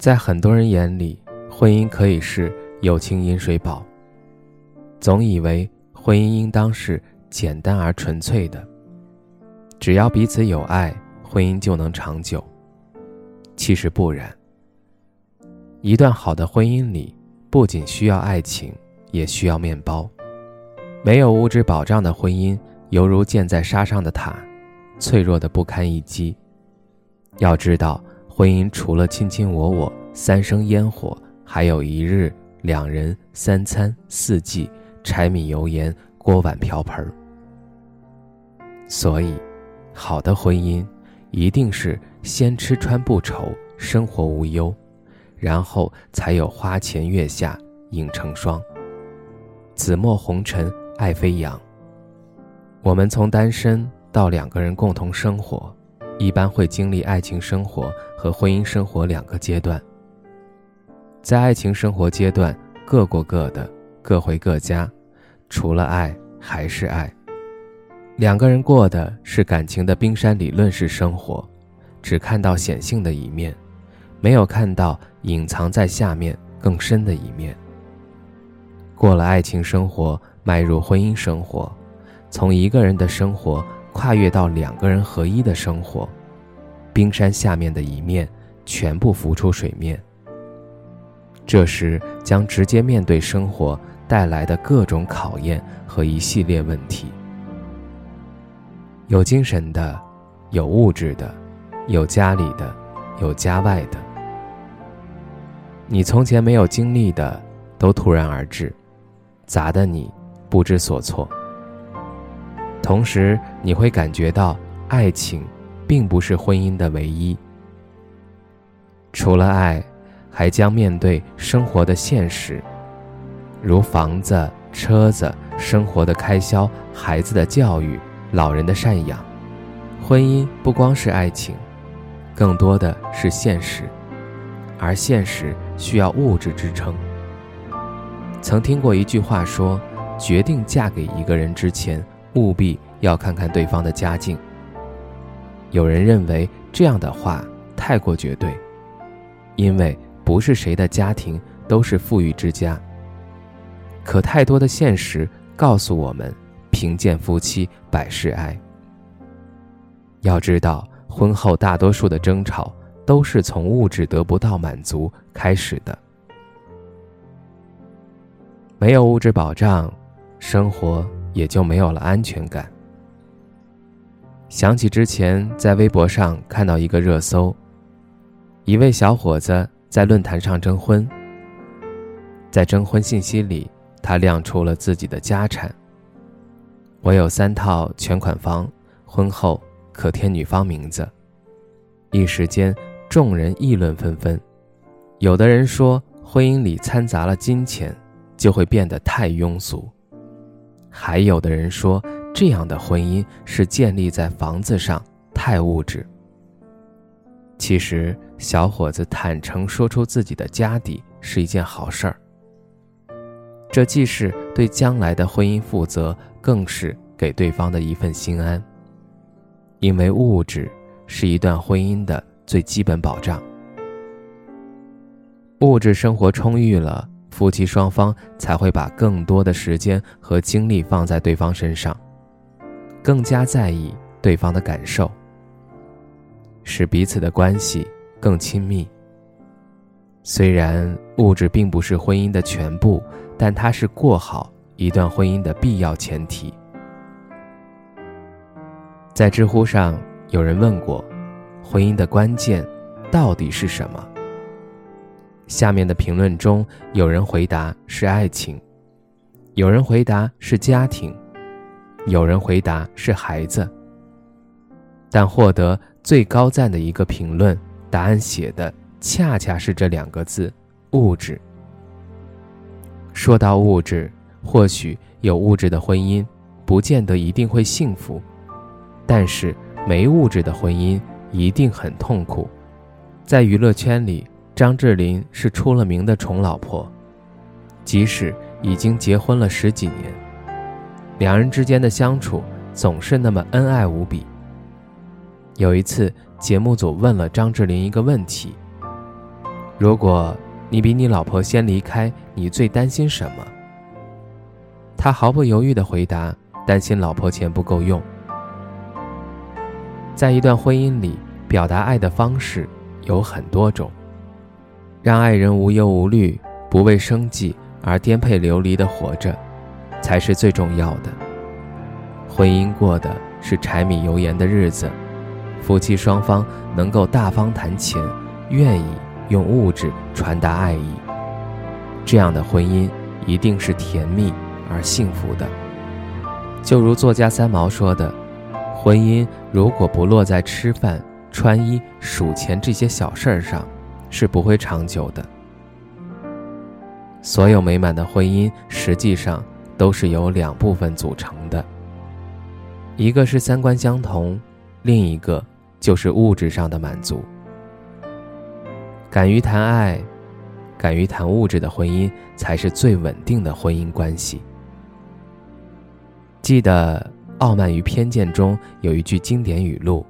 在很多人眼里，婚姻可以是友情饮水饱。总以为婚姻应当是简单而纯粹的，只要彼此有爱，婚姻就能长久。其实不然。一段好的婚姻里，不仅需要爱情，也需要面包。没有物质保障的婚姻，犹如建在沙上的塔，脆弱的不堪一击。要知道。婚姻除了卿卿我我、三生烟火，还有一日、两人、三餐、四季、柴米油盐、锅碗瓢盆。所以，好的婚姻一定是先吃穿不愁，生活无忧，然后才有花前月下影成双，紫陌红尘爱飞扬。我们从单身到两个人共同生活。一般会经历爱情生活和婚姻生活两个阶段。在爱情生活阶段，各过各的，各回各家，除了爱还是爱。两个人过的是感情的冰山理论式生活，只看到显性的一面，没有看到隐藏在下面更深的一面。过了爱情生活，迈入婚姻生活，从一个人的生活。跨越到两个人合一的生活，冰山下面的一面全部浮出水面。这时将直接面对生活带来的各种考验和一系列问题。有精神的，有物质的，有家里的，有家外的。你从前没有经历的，都突然而至，砸得你不知所措。同时，你会感觉到爱情，并不是婚姻的唯一。除了爱，还将面对生活的现实，如房子、车子、生活的开销、孩子的教育、老人的赡养。婚姻不光是爱情，更多的是现实，而现实需要物质支撑。曾听过一句话说：决定嫁给一个人之前。务必要看看对方的家境。有人认为这样的话太过绝对，因为不是谁的家庭都是富裕之家。可太多的现实告诉我们，贫贱夫妻百事哀。要知道，婚后大多数的争吵都是从物质得不到满足开始的。没有物质保障，生活。也就没有了安全感。想起之前在微博上看到一个热搜，一位小伙子在论坛上征婚，在征婚信息里，他亮出了自己的家产：我有三套全款房，婚后可添女方名字。一时间，众人议论纷纷。有的人说，婚姻里掺杂了金钱，就会变得太庸俗。还有的人说，这样的婚姻是建立在房子上，太物质。其实，小伙子坦诚说出自己的家底是一件好事儿。这既是对将来的婚姻负责，更是给对方的一份心安。因为物质是一段婚姻的最基本保障，物质生活充裕了。夫妻双方才会把更多的时间和精力放在对方身上，更加在意对方的感受，使彼此的关系更亲密。虽然物质并不是婚姻的全部，但它是过好一段婚姻的必要前提。在知乎上有人问过：“婚姻的关键到底是什么？”下面的评论中，有人回答是爱情，有人回答是家庭，有人回答是孩子。但获得最高赞的一个评论，答案写的恰恰是这两个字：物质。说到物质，或许有物质的婚姻，不见得一定会幸福，但是没物质的婚姻一定很痛苦。在娱乐圈里，张智霖是出了名的宠老婆，即使已经结婚了十几年，两人之间的相处总是那么恩爱无比。有一次，节目组问了张智霖一个问题：“如果你比你老婆先离开，你最担心什么？”他毫不犹豫地回答：“担心老婆钱不够用。”在一段婚姻里，表达爱的方式有很多种，让爱人无忧无虑、不为生计而颠沛流离的活着，才是最重要的。婚姻过的是柴米油盐的日子。夫妻双方能够大方谈钱，愿意用物质传达爱意，这样的婚姻一定是甜蜜而幸福的。就如作家三毛说的：“婚姻如果不落在吃饭、穿衣、数钱这些小事儿上，是不会长久的。”所有美满的婚姻实际上都是由两部分组成的，一个是三观相同，另一个。就是物质上的满足。敢于谈爱，敢于谈物质的婚姻，才是最稳定的婚姻关系。记得《傲慢与偏见》中有一句经典语录：“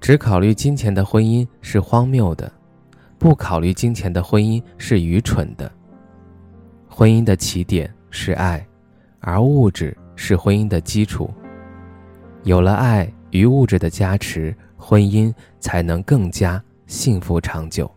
只考虑金钱的婚姻是荒谬的，不考虑金钱的婚姻是愚蠢的。婚姻的起点是爱，而物质是婚姻的基础。有了爱与物质的加持。”婚姻才能更加幸福长久。